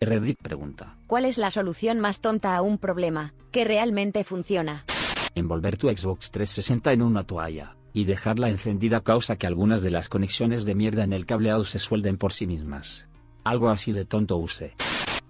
Reddit pregunta. ¿Cuál es la solución más tonta a un problema que realmente funciona? Envolver tu Xbox 360 en una toalla y dejarla encendida causa que algunas de las conexiones de mierda en el cableado se suelden por sí mismas. Algo así de tonto use.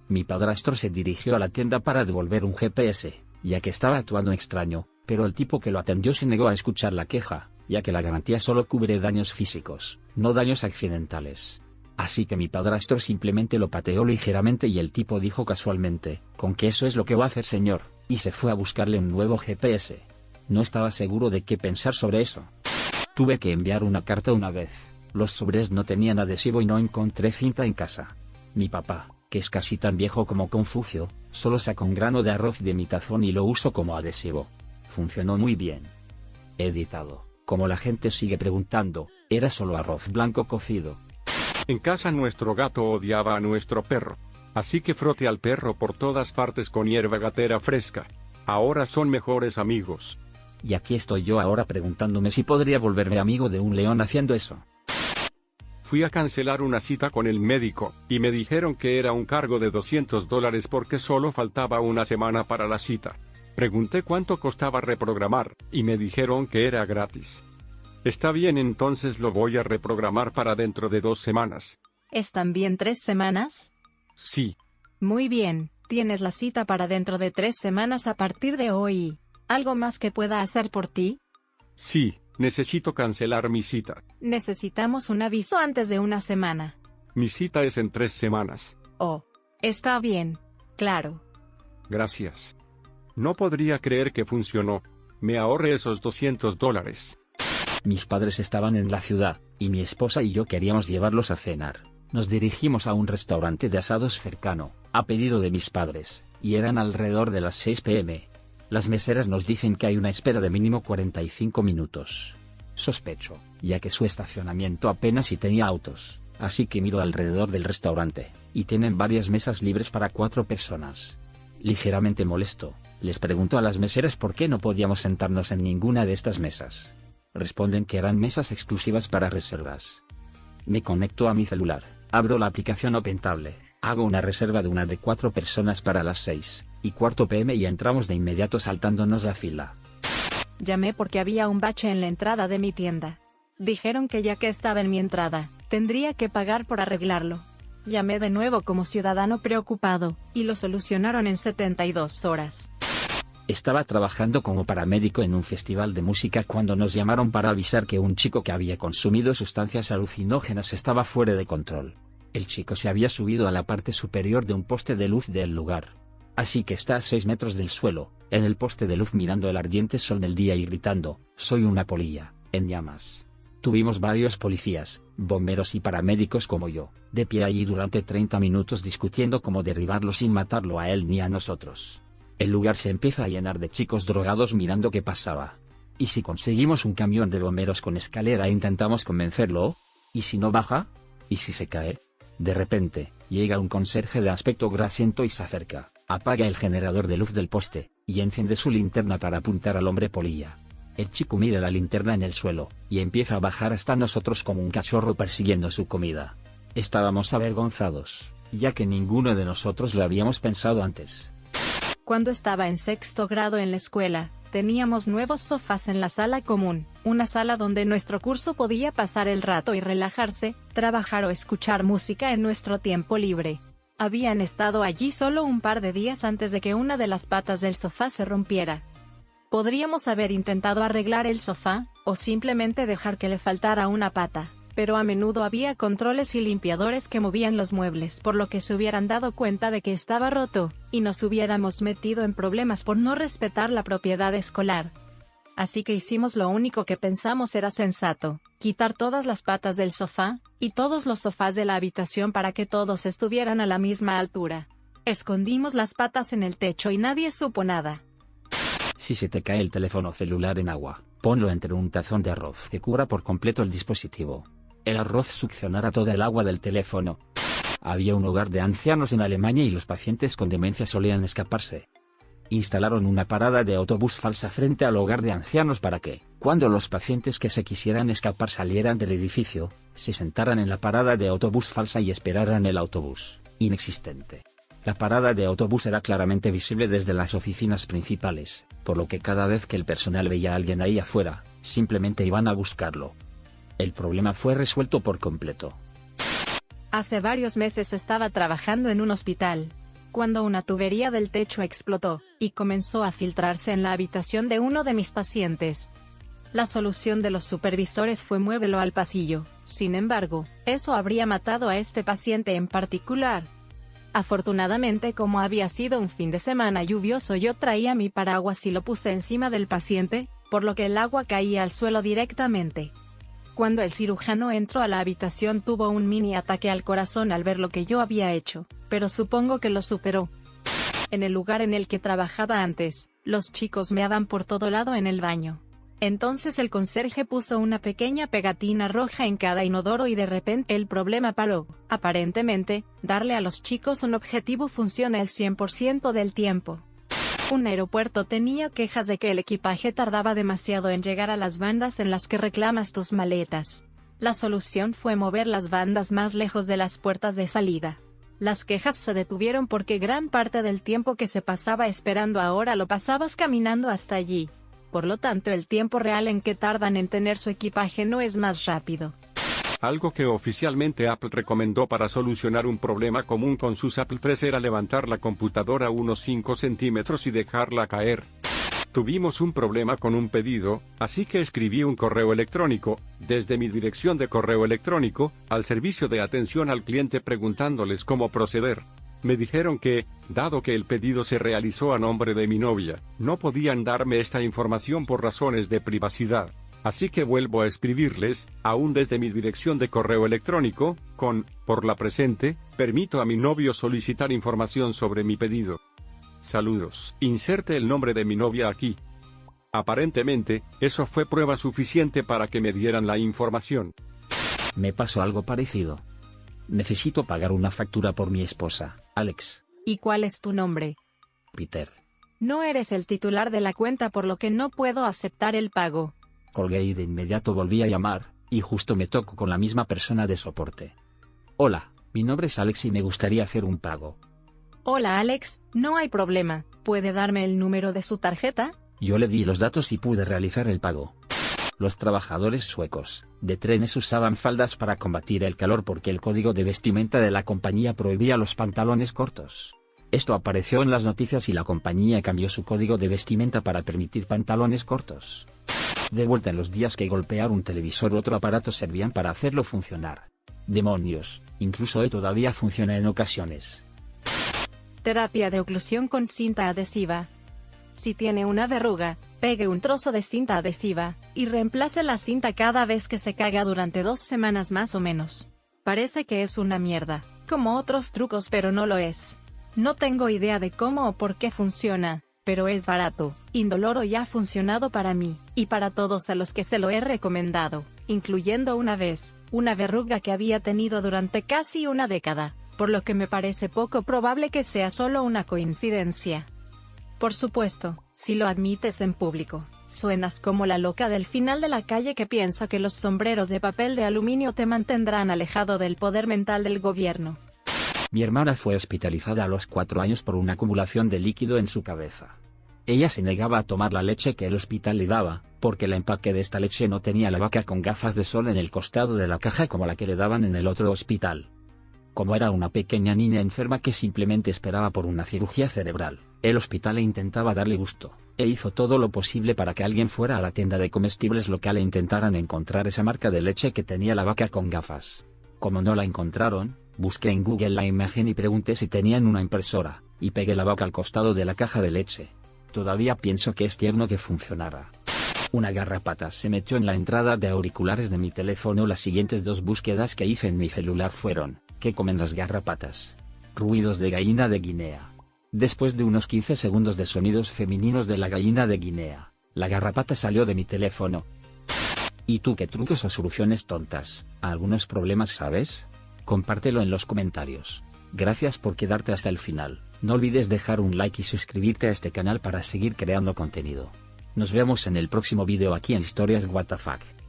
Mi padrastro se dirigió a la tienda para devolver un GPS, ya que estaba actuando extraño, pero el tipo que lo atendió se negó a escuchar la queja, ya que la garantía solo cubre daños físicos, no daños accidentales. Así que mi padrastro simplemente lo pateó ligeramente y el tipo dijo casualmente, con que eso es lo que va a hacer señor, y se fue a buscarle un nuevo GPS. No estaba seguro de qué pensar sobre eso. Tuve que enviar una carta una vez, los sobres no tenían adhesivo y no encontré cinta en casa. Mi papá, que es casi tan viejo como Confucio, solo saca un grano de arroz de mi tazón y lo uso como adhesivo. Funcionó muy bien. Editado. Como la gente sigue preguntando, era solo arroz blanco cocido. En casa nuestro gato odiaba a nuestro perro. Así que frote al perro por todas partes con hierba gatera fresca. Ahora son mejores amigos. Y aquí estoy yo ahora preguntándome si podría volverme amigo de un león haciendo eso. Fui a cancelar una cita con el médico, y me dijeron que era un cargo de 200 dólares porque solo faltaba una semana para la cita. Pregunté cuánto costaba reprogramar, y me dijeron que era gratis. Está bien, entonces lo voy a reprogramar para dentro de dos semanas. ¿Están bien tres semanas? Sí. Muy bien, tienes la cita para dentro de tres semanas a partir de hoy. ¿Algo más que pueda hacer por ti? Sí, necesito cancelar mi cita. Necesitamos un aviso antes de una semana. Mi cita es en tres semanas. Oh, está bien. Claro. Gracias. No podría creer que funcionó. Me ahorré esos 200 dólares. Mis padres estaban en la ciudad, y mi esposa y yo queríamos llevarlos a cenar. Nos dirigimos a un restaurante de asados cercano, a pedido de mis padres, y eran alrededor de las 6 pm. Las meseras nos dicen que hay una espera de mínimo 45 minutos. Sospecho, ya que su estacionamiento apenas si tenía autos, así que miro alrededor del restaurante, y tienen varias mesas libres para cuatro personas. Ligeramente molesto, les pregunto a las meseras por qué no podíamos sentarnos en ninguna de estas mesas. Responden que eran mesas exclusivas para reservas. Me conecto a mi celular, abro la aplicación OpenTable, hago una reserva de una de cuatro personas para las 6 y cuarto pm y entramos de inmediato saltándonos la fila. Llamé porque había un bache en la entrada de mi tienda. Dijeron que ya que estaba en mi entrada, tendría que pagar por arreglarlo. Llamé de nuevo como ciudadano preocupado, y lo solucionaron en 72 horas. Estaba trabajando como paramédico en un festival de música cuando nos llamaron para avisar que un chico que había consumido sustancias alucinógenas estaba fuera de control. El chico se había subido a la parte superior de un poste de luz del lugar. Así que está a 6 metros del suelo, en el poste de luz mirando el ardiente sol del día y gritando, soy una polilla, en llamas. Tuvimos varios policías, bomberos y paramédicos como yo, de pie allí durante 30 minutos discutiendo cómo derribarlo sin matarlo a él ni a nosotros. El lugar se empieza a llenar de chicos drogados mirando qué pasaba. ¿Y si conseguimos un camión de bomberos con escalera e intentamos convencerlo? ¿Y si no baja? ¿Y si se cae? De repente, llega un conserje de aspecto grasiento y se acerca, apaga el generador de luz del poste, y enciende su linterna para apuntar al hombre polilla. El chico mira la linterna en el suelo, y empieza a bajar hasta nosotros como un cachorro persiguiendo su comida. Estábamos avergonzados, ya que ninguno de nosotros lo habíamos pensado antes. Cuando estaba en sexto grado en la escuela, teníamos nuevos sofás en la sala común, una sala donde nuestro curso podía pasar el rato y relajarse, trabajar o escuchar música en nuestro tiempo libre. Habían estado allí solo un par de días antes de que una de las patas del sofá se rompiera. Podríamos haber intentado arreglar el sofá, o simplemente dejar que le faltara una pata, pero a menudo había controles y limpiadores que movían los muebles por lo que se hubieran dado cuenta de que estaba roto, y nos hubiéramos metido en problemas por no respetar la propiedad escolar. Así que hicimos lo único que pensamos era sensato, quitar todas las patas del sofá, y todos los sofás de la habitación para que todos estuvieran a la misma altura. Escondimos las patas en el techo y nadie supo nada. Si se te cae el teléfono celular en agua, ponlo entre un tazón de arroz que cubra por completo el dispositivo. El arroz succionará toda el agua del teléfono. Había un hogar de ancianos en Alemania y los pacientes con demencia solían escaparse. Instalaron una parada de autobús falsa frente al hogar de ancianos para que, cuando los pacientes que se quisieran escapar salieran del edificio, se sentaran en la parada de autobús falsa y esperaran el autobús, inexistente. La parada de autobús era claramente visible desde las oficinas principales, por lo que cada vez que el personal veía a alguien ahí afuera, simplemente iban a buscarlo. El problema fue resuelto por completo. Hace varios meses estaba trabajando en un hospital, cuando una tubería del techo explotó, y comenzó a filtrarse en la habitación de uno de mis pacientes. La solución de los supervisores fue muévelo al pasillo, sin embargo, eso habría matado a este paciente en particular. Afortunadamente como había sido un fin de semana lluvioso yo traía mi paraguas y lo puse encima del paciente, por lo que el agua caía al suelo directamente. Cuando el cirujano entró a la habitación tuvo un mini ataque al corazón al ver lo que yo había hecho, pero supongo que lo superó. En el lugar en el que trabajaba antes, los chicos meaban por todo lado en el baño. Entonces el conserje puso una pequeña pegatina roja en cada inodoro y de repente el problema paró. Aparentemente, darle a los chicos un objetivo funciona el 100% del tiempo. Un aeropuerto tenía quejas de que el equipaje tardaba demasiado en llegar a las bandas en las que reclamas tus maletas. La solución fue mover las bandas más lejos de las puertas de salida. Las quejas se detuvieron porque gran parte del tiempo que se pasaba esperando ahora lo pasabas caminando hasta allí. Por lo tanto el tiempo real en que tardan en tener su equipaje no es más rápido. Algo que oficialmente Apple recomendó para solucionar un problema común con sus Apple III era levantar la computadora unos 5 centímetros y dejarla caer. Tuvimos un problema con un pedido, así que escribí un correo electrónico, desde mi dirección de correo electrónico, al servicio de atención al cliente preguntándoles cómo proceder. Me dijeron que, dado que el pedido se realizó a nombre de mi novia, no podían darme esta información por razones de privacidad. Así que vuelvo a escribirles, aún desde mi dirección de correo electrónico, con, por la presente, permito a mi novio solicitar información sobre mi pedido. Saludos. Inserte el nombre de mi novia aquí. Aparentemente, eso fue prueba suficiente para que me dieran la información. Me pasó algo parecido. Necesito pagar una factura por mi esposa, Alex. ¿Y cuál es tu nombre? Peter. No eres el titular de la cuenta por lo que no puedo aceptar el pago. Colgué y de inmediato volví a llamar, y justo me toco con la misma persona de soporte. Hola, mi nombre es Alex y me gustaría hacer un pago. Hola Alex, no hay problema, ¿puede darme el número de su tarjeta? Yo le di los datos y pude realizar el pago. Los trabajadores suecos de trenes usaban faldas para combatir el calor porque el código de vestimenta de la compañía prohibía los pantalones cortos. Esto apareció en las noticias y la compañía cambió su código de vestimenta para permitir pantalones cortos. De vuelta en los días que golpear un televisor u otro aparato servían para hacerlo funcionar. Demonios, incluso hoy todavía funciona en ocasiones. Terapia de oclusión con cinta adhesiva. Si tiene una verruga, pegue un trozo de cinta adhesiva, y reemplace la cinta cada vez que se caga durante dos semanas más o menos. Parece que es una mierda, como otros trucos pero no lo es. No tengo idea de cómo o por qué funciona, pero es barato, indoloro y ha funcionado para mí, y para todos a los que se lo he recomendado, incluyendo una vez, una verruga que había tenido durante casi una década, por lo que me parece poco probable que sea solo una coincidencia. Por supuesto, si lo admites en público, suenas como la loca del final de la calle que piensa que los sombreros de papel de aluminio te mantendrán alejado del poder mental del gobierno. Mi hermana fue hospitalizada a los cuatro años por una acumulación de líquido en su cabeza. Ella se negaba a tomar la leche que el hospital le daba, porque el empaque de esta leche no tenía la vaca con gafas de sol en el costado de la caja como la que le daban en el otro hospital. Como era una pequeña niña enferma que simplemente esperaba por una cirugía cerebral, el hospital intentaba darle gusto, e hizo todo lo posible para que alguien fuera a la tienda de comestibles local e intentaran encontrar esa marca de leche que tenía la vaca con gafas. Como no la encontraron, Busqué en Google la imagen y pregunté si tenían una impresora, y pegué la vaca al costado de la caja de leche. Todavía pienso que es tierno que funcionara. Una garrapata se metió en la entrada de auriculares de mi teléfono. Las siguientes dos búsquedas que hice en mi celular fueron, ¿qué comen las garrapatas? Ruidos de gallina de Guinea. Después de unos 15 segundos de sonidos femeninos de la gallina de Guinea, la garrapata salió de mi teléfono. ¿Y tú qué trucos o soluciones tontas? ¿Algunos problemas sabes? Compártelo en los comentarios. Gracias por quedarte hasta el final, no olvides dejar un like y suscribirte a este canal para seguir creando contenido. Nos vemos en el próximo vídeo aquí en Historias WTF.